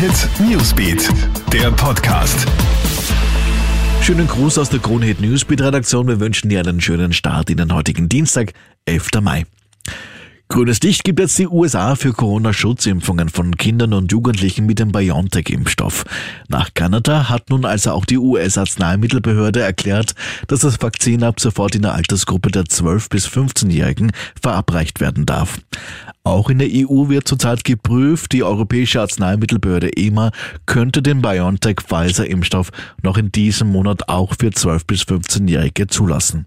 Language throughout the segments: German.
Hit Newsbeat, der Podcast. Schönen Gruß aus der Krone Hit Newsbeat Redaktion. Wir wünschen dir einen schönen Start in den heutigen Dienstag, 11. Mai. Grünes Licht gibt jetzt die USA für Corona-Schutzimpfungen von Kindern und Jugendlichen mit dem BioNTech-Impfstoff. Nach Kanada hat nun also auch die US-Arzneimittelbehörde erklärt, dass das Vakzin ab sofort in der Altersgruppe der 12- bis 15-Jährigen verabreicht werden darf. Auch in der EU wird zurzeit geprüft, die Europäische Arzneimittelbehörde EMA könnte den BioNTech-Pfizer-Impfstoff noch in diesem Monat auch für 12- bis 15-Jährige zulassen.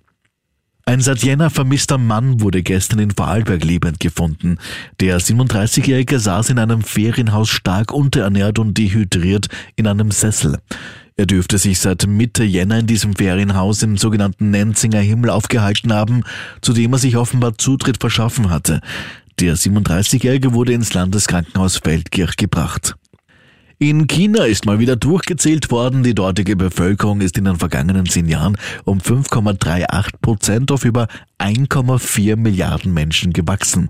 Ein seit Jänner vermisster Mann wurde gestern in Vorarlberg lebend gefunden. Der 37-Jährige saß in einem Ferienhaus stark unterernährt und dehydriert in einem Sessel. Er dürfte sich seit Mitte Jänner in diesem Ferienhaus im sogenannten Nenzinger Himmel aufgehalten haben, zu dem er sich offenbar Zutritt verschaffen hatte. Der 37-Jährige wurde ins Landeskrankenhaus Feldkirch gebracht. In China ist mal wieder durchgezählt worden. Die dortige Bevölkerung ist in den vergangenen zehn Jahren um 5,38 Prozent auf über 1,4 Milliarden Menschen gewachsen.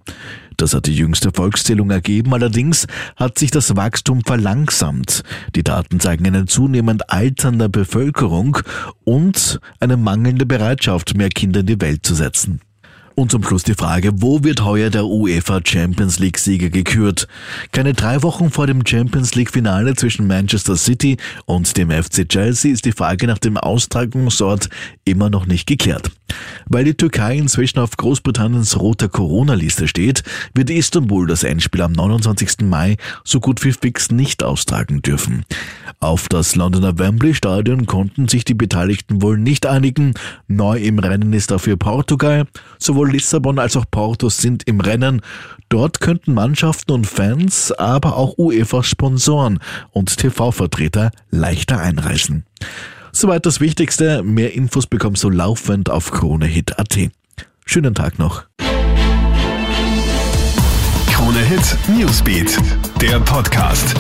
Das hat die jüngste Volkszählung ergeben. Allerdings hat sich das Wachstum verlangsamt. Die Daten zeigen eine zunehmend alternde Bevölkerung und eine mangelnde Bereitschaft, mehr Kinder in die Welt zu setzen. Und zum Schluss die Frage, wo wird heuer der UEFA Champions League Sieger gekürt? Keine drei Wochen vor dem Champions League Finale zwischen Manchester City und dem FC Chelsea ist die Frage nach dem Austragungsort immer noch nicht geklärt. Weil die Türkei inzwischen auf Großbritanniens roter Corona-Liste steht, wird Istanbul das Endspiel am 29. Mai so gut wie fix nicht austragen dürfen. Auf das Londoner Wembley Stadion konnten sich die Beteiligten wohl nicht einigen. Neu im Rennen ist dafür Portugal. Sowohl Lissabon als auch Porto sind im Rennen. Dort könnten Mannschaften und Fans, aber auch UEFA-Sponsoren und TV-Vertreter leichter einreisen. Soweit das Wichtigste. Mehr Infos bekommst du laufend auf KroneHit.at. Schönen Tag noch. Krone Hit Newsbeat, der Podcast.